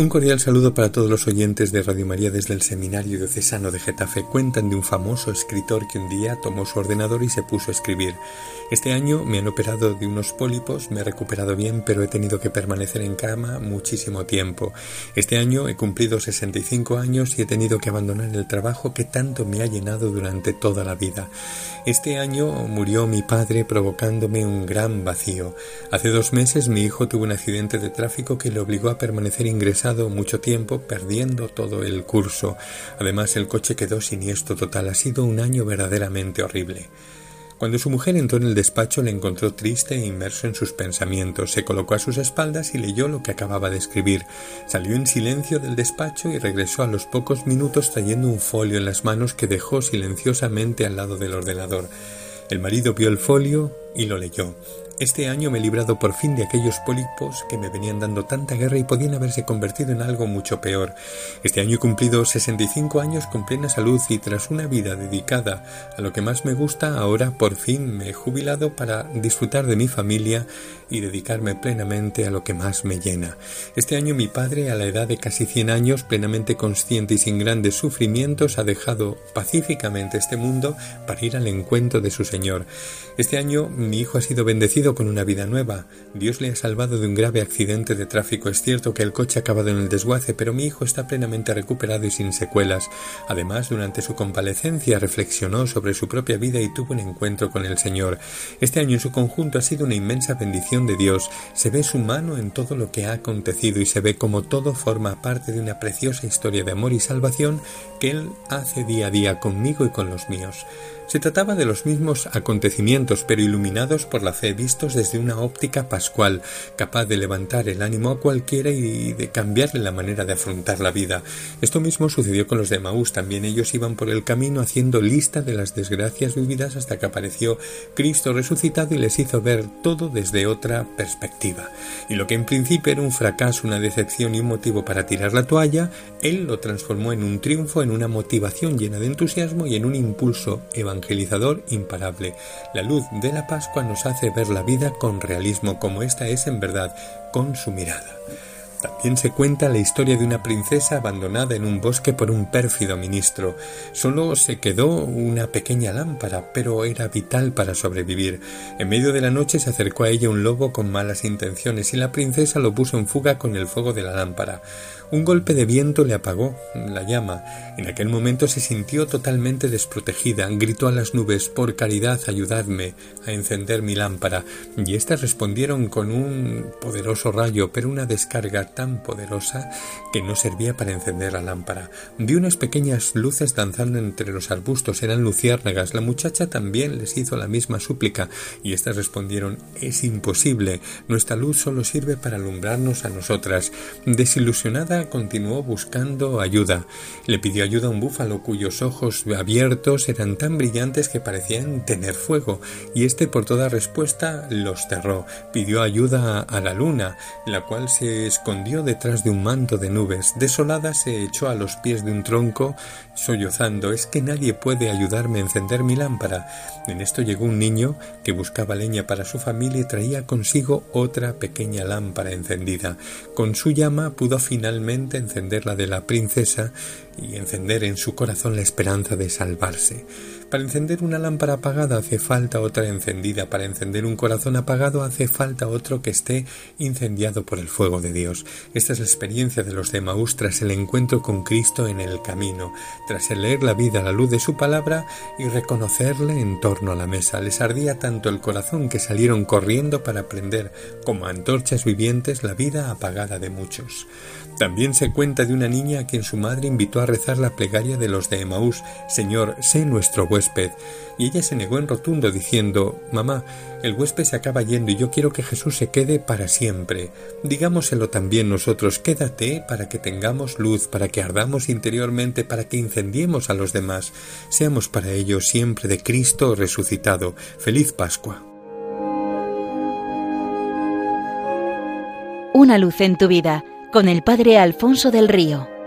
Un cordial saludo para todos los oyentes de Radio María desde el Seminario Diocesano de Getafe. Cuentan de un famoso escritor que un día tomó su ordenador y se puso a escribir. Este año me han operado de unos pólipos, me he recuperado bien, pero he tenido que permanecer en cama muchísimo tiempo. Este año he cumplido 65 años y he tenido que abandonar el trabajo que tanto me ha llenado durante toda la vida. Este año murió mi padre provocándome un gran vacío. Hace dos meses mi hijo tuvo un accidente de tráfico que le obligó a permanecer ingresado mucho tiempo perdiendo todo el curso. Además, el coche quedó siniestro total. Ha sido un año verdaderamente horrible. Cuando su mujer entró en el despacho le encontró triste e inmerso en sus pensamientos. Se colocó a sus espaldas y leyó lo que acababa de escribir. Salió en silencio del despacho y regresó a los pocos minutos trayendo un folio en las manos que dejó silenciosamente al lado del ordenador. El marido vio el folio y lo leyó. Este año me he librado por fin de aquellos pólipos que me venían dando tanta guerra y podían haberse convertido en algo mucho peor. Este año he cumplido 65 años con plena salud y tras una vida dedicada a lo que más me gusta, ahora por fin me he jubilado para disfrutar de mi familia y dedicarme plenamente a lo que más me llena. Este año mi padre, a la edad de casi 100 años, plenamente consciente y sin grandes sufrimientos, ha dejado pacíficamente este mundo para ir al encuentro de su Señor. Este año mi hijo ha sido bendecido con una vida nueva. Dios le ha salvado de un grave accidente de tráfico. Es cierto que el coche ha acabado en el desguace, pero mi hijo está plenamente recuperado y sin secuelas. Además, durante su convalecencia reflexionó sobre su propia vida y tuvo un encuentro con el Señor. Este año en su conjunto ha sido una inmensa bendición de Dios, se ve su mano en todo lo que ha acontecido y se ve como todo forma parte de una preciosa historia de amor y salvación que Él hace día a día conmigo y con los míos. Se trataba de los mismos acontecimientos, pero iluminados por la fe, vistos desde una óptica pascual, capaz de levantar el ánimo a cualquiera y de cambiarle la manera de afrontar la vida. Esto mismo sucedió con los de Maús, también ellos iban por el camino haciendo lista de las desgracias vividas hasta que apareció Cristo resucitado y les hizo ver todo desde otra perspectiva. Y lo que en principio era un fracaso, una decepción y un motivo para tirar la toalla, Él lo transformó en un triunfo, en una motivación llena de entusiasmo y en un impulso evangelístico evangelizador imparable. La luz de la Pascua nos hace ver la vida con realismo como esta es en verdad, con su mirada. También se cuenta la historia de una princesa abandonada en un bosque por un pérfido ministro. Solo se quedó una pequeña lámpara, pero era vital para sobrevivir. En medio de la noche se acercó a ella un lobo con malas intenciones y la princesa lo puso en fuga con el fuego de la lámpara. Un golpe de viento le apagó la llama. En aquel momento se sintió totalmente desprotegida. Gritó a las nubes Por caridad, ayudadme a encender mi lámpara. Y éstas respondieron con un poderoso rayo, pero una descarga tan poderosa que no servía para encender la lámpara. Vi unas pequeñas luces danzando entre los arbustos. Eran luciérnagas. La muchacha también les hizo la misma súplica. Y éstas respondieron Es imposible. Nuestra luz solo sirve para alumbrarnos a nosotras. Desilusionada continuó buscando ayuda. Le pidió ayuda a un búfalo cuyos ojos abiertos eran tan brillantes que parecían tener fuego, y éste por toda respuesta los cerró. Pidió ayuda a la luna, la cual se escondió detrás de un manto de nubes. Desolada se echó a los pies de un tronco, sollozando es que nadie puede ayudarme a encender mi lámpara. En esto llegó un niño que buscaba leña para su familia y traía consigo otra pequeña lámpara encendida. Con su llama pudo finalmente encender la de la princesa y encender en su corazón la esperanza de salvarse. Para encender una lámpara apagada hace falta otra encendida, para encender un corazón apagado hace falta otro que esté incendiado por el fuego de Dios. Esta es la experiencia de los de Maús tras el encuentro con Cristo en el camino, tras el leer la vida a la luz de su palabra y reconocerle en torno a la mesa. Les ardía tanto el corazón que salieron corriendo para prender como antorchas vivientes la vida apagada de muchos. También se cuenta de una niña a quien su madre invitó a rezar la plegaria de los de Emaús, Señor, sé nuestro Y ella se negó en rotundo, diciendo, Mamá, el huésped se acaba yendo y yo quiero que Jesús se quede para siempre. Digámoselo también nosotros, quédate para que tengamos luz, para que ardamos interiormente, para que incendiemos a los demás. Seamos para ellos siempre de Cristo resucitado. Feliz Pascua. Una luz en tu vida con el Padre Alfonso del Río.